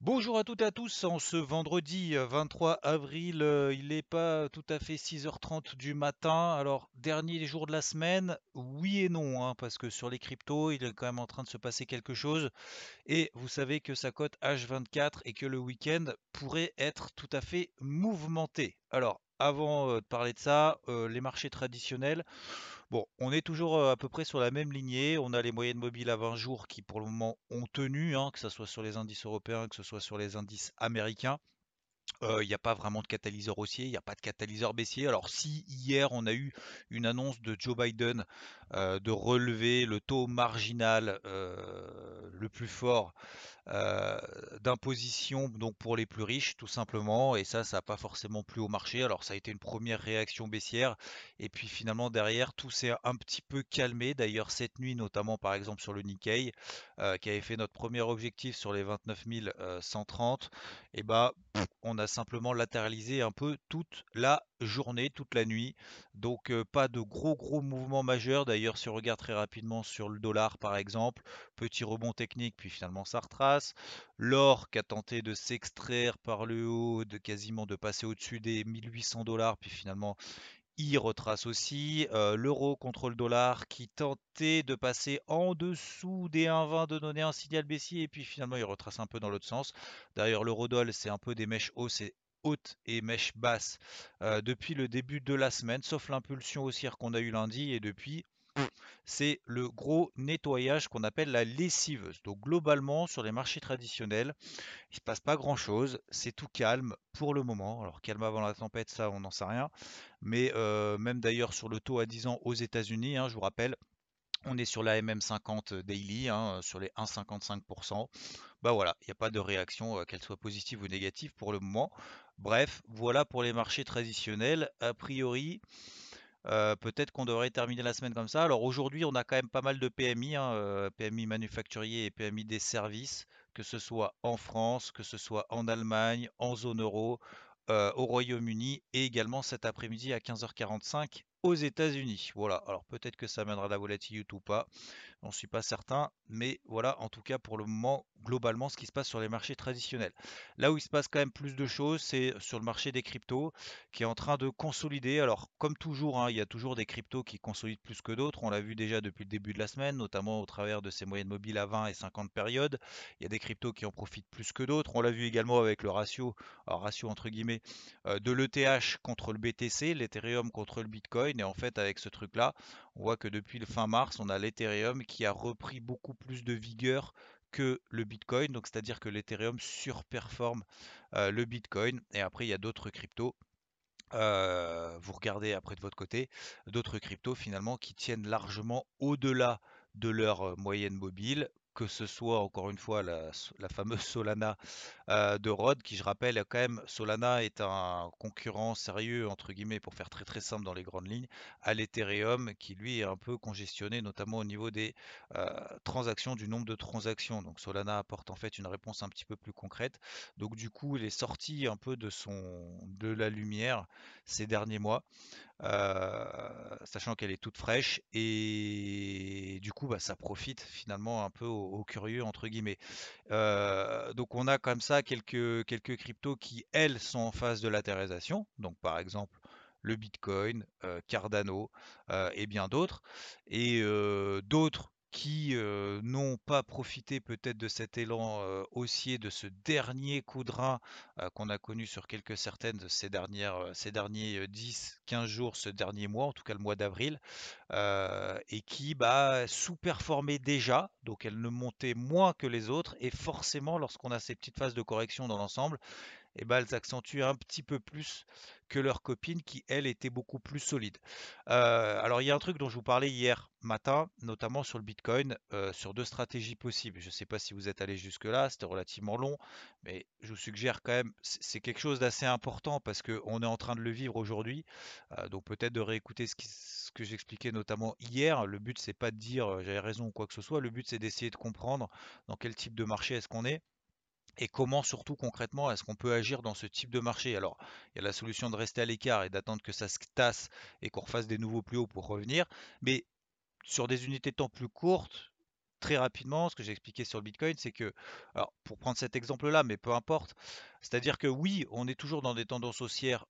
Bonjour à toutes et à tous, en ce vendredi euh, 23 avril, euh, il n'est pas tout à fait 6h30 du matin. Alors, dernier jour de la semaine, oui et non, hein, parce que sur les cryptos, il est quand même en train de se passer quelque chose. Et vous savez que ça cote H24 et que le week-end pourrait être tout à fait mouvementé. Alors, avant de parler de ça, les marchés traditionnels, bon, on est toujours à peu près sur la même lignée. On a les moyennes mobiles à 20 jours qui pour le moment ont tenu, hein, que ce soit sur les indices européens, que ce soit sur les indices américains. Il n'y a pas vraiment de catalyseur haussier, il n'y a pas de catalyseur baissier. Alors si hier on a eu une annonce de Joe Biden de relever le taux marginal le plus fort euh, d'imposition donc pour les plus riches tout simplement et ça ça n'a pas forcément plu au marché alors ça a été une première réaction baissière et puis finalement derrière tout s'est un petit peu calmé d'ailleurs cette nuit notamment par exemple sur le Nikkei qui avait fait notre premier objectif sur les 29 130 et bah on a simplement latéralisé un peu toute la journée, toute la nuit. Donc euh, pas de gros gros mouvements majeurs. D'ailleurs, si on regarde très rapidement sur le dollar par exemple, petit rebond technique, puis finalement ça retrace. L'or qui a tenté de s'extraire par le haut, de quasiment de passer au-dessus des 1800 dollars, puis finalement il retrace aussi euh, l'euro contre le dollar qui tentait de passer en dessous des 1,20 de donner un signal baissier et puis finalement il retrace un peu dans l'autre sens. D'ailleurs l'eurodoll c'est un peu des mèches hausses et hautes et mèches basses euh, depuis le début de la semaine, sauf l'impulsion haussière qu'on a eu lundi et depuis c'est le gros nettoyage qu'on appelle la lessiveuse. Donc globalement, sur les marchés traditionnels, il ne se passe pas grand-chose. C'est tout calme pour le moment. Alors calme avant la tempête, ça, on n'en sait rien. Mais euh, même d'ailleurs sur le taux à 10 ans aux États-Unis, hein, je vous rappelle, on est sur la MM50 daily, hein, sur les 1,55%. Bah voilà, il n'y a pas de réaction, euh, qu'elle soit positive ou négative pour le moment. Bref, voilà pour les marchés traditionnels. A priori, euh, peut-être qu'on devrait terminer la semaine comme ça. Alors aujourd'hui, on a quand même pas mal de PMI, hein, euh, PMI manufacturier et PMI des services, que ce soit en France, que ce soit en Allemagne, en zone euro, euh, au Royaume-Uni et également cet après-midi à 15h45 aux États-Unis. Voilà, alors peut-être que ça amènera la volatilité ou pas, j'en suis pas certain, mais voilà en tout cas pour le moment globalement ce qui se passe sur les marchés traditionnels. Là où il se passe quand même plus de choses, c'est sur le marché des cryptos qui est en train de consolider. Alors comme toujours, hein, il y a toujours des cryptos qui consolident plus que d'autres, on l'a vu déjà depuis le début de la semaine, notamment au travers de ces moyennes mobiles à 20 et 50 périodes. Il y a des cryptos qui en profitent plus que d'autres, on l'a vu également avec le ratio, ratio entre guillemets, euh, de l'ETH contre le BTC, l'Ethereum contre le Bitcoin et en fait, avec ce truc-là, on voit que depuis le fin mars, on a l'Ethereum qui a repris beaucoup plus de vigueur que le Bitcoin. Donc, c'est-à-dire que l'Ethereum surperforme euh, le Bitcoin. Et après, il y a d'autres cryptos. Euh, vous regardez après de votre côté, d'autres cryptos finalement qui tiennent largement au-delà de leur euh, moyenne mobile que ce soit encore une fois la, fameuse Solana euh, de Rod, qui je rappelle, quand même, Solana est un concurrent sérieux, entre guillemets, pour faire très très simple dans les grandes lignes, à l'Ethereum, qui lui est un peu congestionné, notamment au niveau des euh, transactions, du nombre de transactions. Donc Solana apporte en fait une réponse un petit peu plus concrète. Donc du coup, il est sorti un peu de, son, de la lumière ces derniers mois. Euh, sachant qu'elle est toute fraîche et du coup bah, ça profite finalement un peu aux, curieux entre guillemets. Euh, donc on a comme ça quelques, quelques cryptos qui elles sont en phase de latérisation, donc par exemple le Bitcoin, euh, Cardano et bien d'autres, et d'autres qui n'ont pas profité peut-être de cet élan haussier, de ce dernier coup de rein qu'on a connu sur quelques certaines de ces derniers 10-15 jours, ce dernier mois, en tout cas le mois d'avril, et qui bah, sous-performaient déjà, donc elles ne montaient moins que les autres, et forcément lorsqu'on a ces petites phases de correction dans l'ensemble, et ben, elles accentuent un petit peu plus que leurs copines qui, elles, étaient beaucoup plus solides. Alors, il y a un truc dont je vous parlais hier matin, notamment sur le Bitcoin, sur deux stratégies possibles. Je ne sais pas si vous êtes allé jusque-là, c'était relativement long, mais je vous suggère quand même, c'est quelque chose d'assez important parce qu'on est en train de le vivre aujourd'hui. Donc, peut-être de réécouter ce, ce que j'expliquais notamment hier. Le but, c'est pas de dire j'avais raison ou quoi que ce soit. Le but, c'est d'essayer de comprendre dans quel type de marché est-ce qu'on est et comment surtout concrètement est-ce qu'on peut agir dans ce type de marché? Alors, il y a la solution de rester à l'écart et d'attendre que ça se tasse et qu'on refasse des nouveaux plus hauts pour revenir, mais sur des unités de temps plus courtes, très rapidement, ce que j'ai expliqué sur le Bitcoin, c'est que, alors pour prendre cet exemple-là, mais peu importe, c'est-à-dire que oui, on est toujours dans des tendances haussières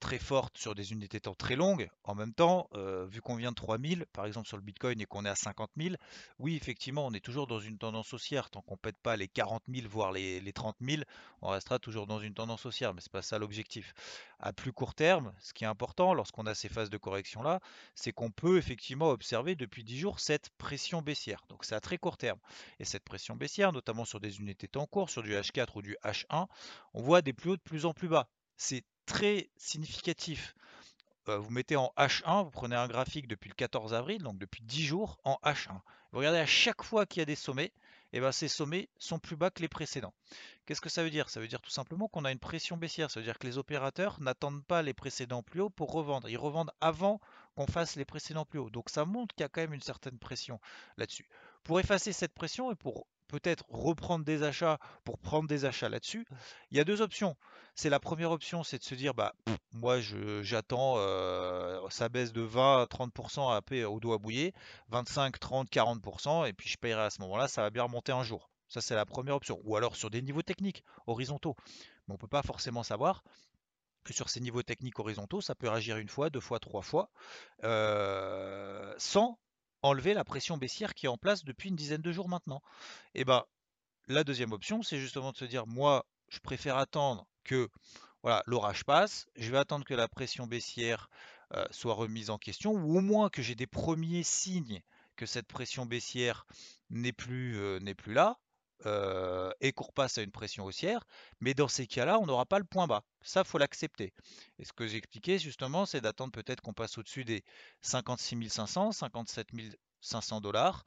très fortes sur des unités temps très longues. En même temps, vu qu'on vient de 3000, par exemple sur le Bitcoin, et qu'on est à 50 000, oui, effectivement, on est toujours dans une tendance haussière. Tant qu'on ne pète pas les 40 000, voire les, les 30 000, on restera toujours dans une tendance haussière, mais ce n'est pas ça l'objectif. À plus court terme, ce qui est important lorsqu'on a ces phases de correction-là, c'est qu'on peut effectivement observer depuis 10 jours cette pression baissière. Donc c'est à très court terme. Et cette pression baissière, notamment sur des unités temps court, sur du H4 ou du H1, on voit des plus hauts de plus en plus bas. C'est très significatif. Euh, vous mettez en H1, vous prenez un graphique depuis le 14 avril, donc depuis 10 jours, en H1. Vous regardez à chaque fois qu'il y a des sommets, et eh ben ces sommets sont plus bas que les précédents. Qu'est-ce que ça veut dire? Ça veut dire tout simplement qu'on a une pression baissière. Ça veut dire que les opérateurs n'attendent pas les précédents plus hauts pour revendre. Ils revendent avant qu'on fasse les précédents plus hauts. Donc ça montre qu'il y a quand même une certaine pression là-dessus. Pour effacer cette pression et pour peut-être reprendre des achats pour prendre des achats là-dessus, il y a deux options. C'est la première option, c'est de se dire bah moi j'attends euh, ça baisse de 20 à 30% à au doigt bouillé, 25, 30, 40% et puis je payerai à ce moment-là, ça va bien remonter un jour. Ça c'est la première option. Ou alors sur des niveaux techniques horizontaux. Mais on ne peut pas forcément savoir que sur ces niveaux techniques horizontaux, ça peut réagir une fois, deux fois, trois fois, euh, sans enlever la pression baissière qui est en place depuis une dizaine de jours maintenant. Et ben la deuxième option, c'est justement de se dire moi, je préfère attendre que voilà, l'orage passe, je vais attendre que la pression baissière euh, soit remise en question, ou au moins que j'ai des premiers signes que cette pression baissière n'est plus, euh, n'est plus là, et qu'on repasse à une pression haussière, mais dans ces cas-là, on n'aura pas le point bas. Ça, faut l'accepter. Et ce que j'ai expliqué justement, c'est d'attendre peut-être qu'on passe au-dessus des 56 500, 57 500 dollars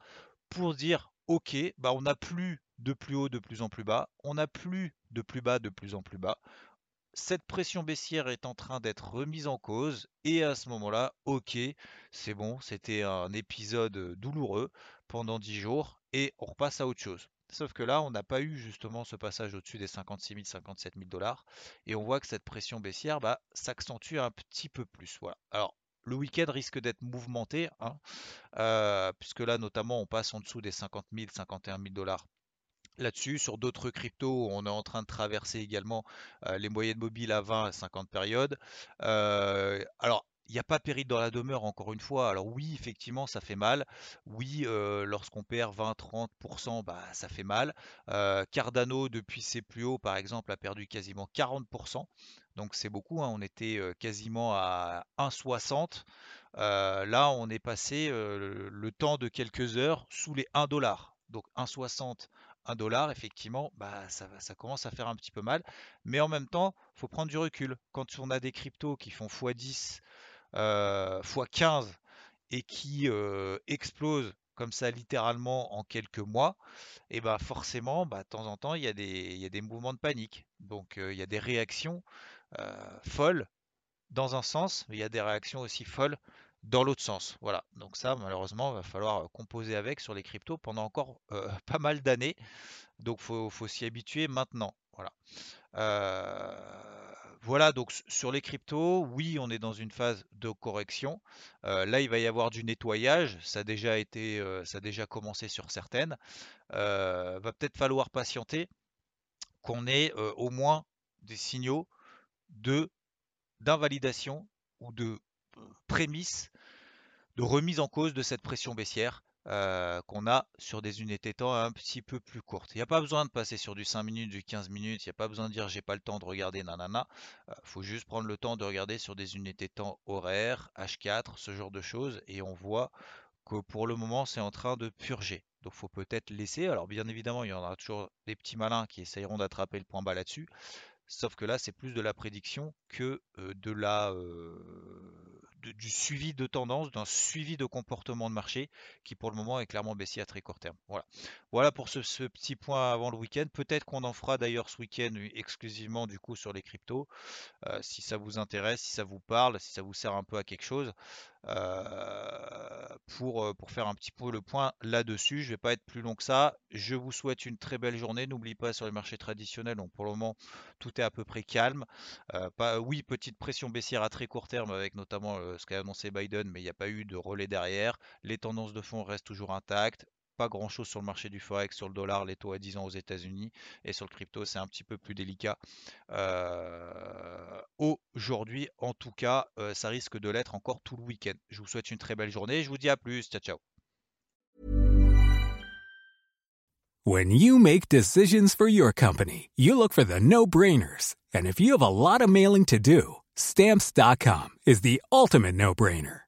pour dire, ok, bah on n'a plus de plus haut de plus en plus bas, on n'a plus de plus bas de plus en plus bas. Cette pression baissière est en train d'être remise en cause et à ce moment-là, ok, c'est bon, c'était un épisode douloureux pendant 10 jours et on repasse à autre chose. Sauf que là, on n'a pas eu justement ce passage au-dessus des 56 000, 57 000 dollars. Et on voit que cette pression baissière bah, s'accentue un petit peu plus. Voilà. Alors, le week-end risque d'être mouvementé, hein, euh, puisque là, notamment, on passe en dessous des 50 000, 51 000 dollars là-dessus. Sur d'autres cryptos, on est en train de traverser également euh, les moyennes mobiles à 20 à 50 périodes. Euh, alors, il n'y a pas péril dans la demeure, encore une fois. Alors oui, effectivement, ça fait mal. Oui, euh, lorsqu'on perd 20-30%, bah, ça fait mal. Euh, Cardano, depuis ses plus hauts, par exemple, a perdu quasiment 40%. Donc c'est beaucoup. Hein. On était euh, quasiment à 1,60. là, on est passé le temps de quelques heures sous les 1 dollar. Donc 1,60, 1 dollar, effectivement, bah, ça, ça commence à faire un petit peu mal. Mais en même temps, faut prendre du recul. Quand on a des cryptos qui font x10 x15 et qui explose comme ça littéralement en quelques mois, et bah forcément, bah, de temps en temps, il y, a des, y a des mouvements de panique. Donc il y a des réactions folles dans un sens, mais il y a des réactions aussi folles dans l'autre sens. Voilà. Donc ça, malheureusement, va falloir composer avec sur les cryptos pendant encore pas mal d'années. Donc faut, faut s'y habituer maintenant. Voilà. Voilà, donc sur les cryptos, oui, on est dans une phase de correction. Euh, là, il va y avoir du nettoyage. Ça a déjà euh, commencé sur certaines. Euh, va peut-être falloir patienter qu'on ait au moins des signaux de d'invalidation ou de prémisse de remise en cause de cette pression baissière euh, qu'on a sur des unités temps un petit peu plus courtes. Il n'y a pas besoin de passer sur du 5 minutes, du 15 minutes, il n'y a pas besoin de dire j'ai pas le temps de regarder nanana. Il euh, faut juste prendre le temps de regarder sur des unités temps horaires, H4, ce genre de choses, et on voit que pour le moment c'est en train de purger. Donc faut peut-être laisser. Alors bien évidemment, il y en aura toujours des petits malins qui essayeront d'attraper le point bas là-dessus. Sauf que là, c'est plus de la prédiction que de la, du suivi de tendance, d'un suivi de comportement de marché qui pour le moment est clairement baissier à très court terme. Voilà, voilà pour ce, petit point avant le week-end. Peut-être qu'on en fera d'ailleurs ce week-end exclusivement du coup sur les cryptos. si ça vous intéresse, si ça vous parle, si ça vous sert un peu à quelque chose. Pour, pour faire un petit peu le point là-dessus. Je ne vais pas être plus long que ça. Je vous souhaite une très belle journée. N'oubliez pas sur les marchés traditionnels, donc pour le moment, tout est à peu près calme. pas, oui, petite pression baissière à très court terme avec notamment ce qu'a annoncé Biden, mais il n'y a pas eu de relais derrière. Les tendances de fond restent toujours intactes pas grand chose sur le marché du forex, sur le dollar, les taux à 10 ans aux États-Unis et sur le crypto, c'est un petit peu plus délicat. Aujourd'hui, en tout cas, ça risque de l'être encore tout le week-end. Je vous souhaite une très belle journée. Je vous dis à plus. Ciao, ciao. When you make decisions for your company, you look for the no-brainers. And if you have a lot of mailing to do, stamps.com is the ultimate no-brainer.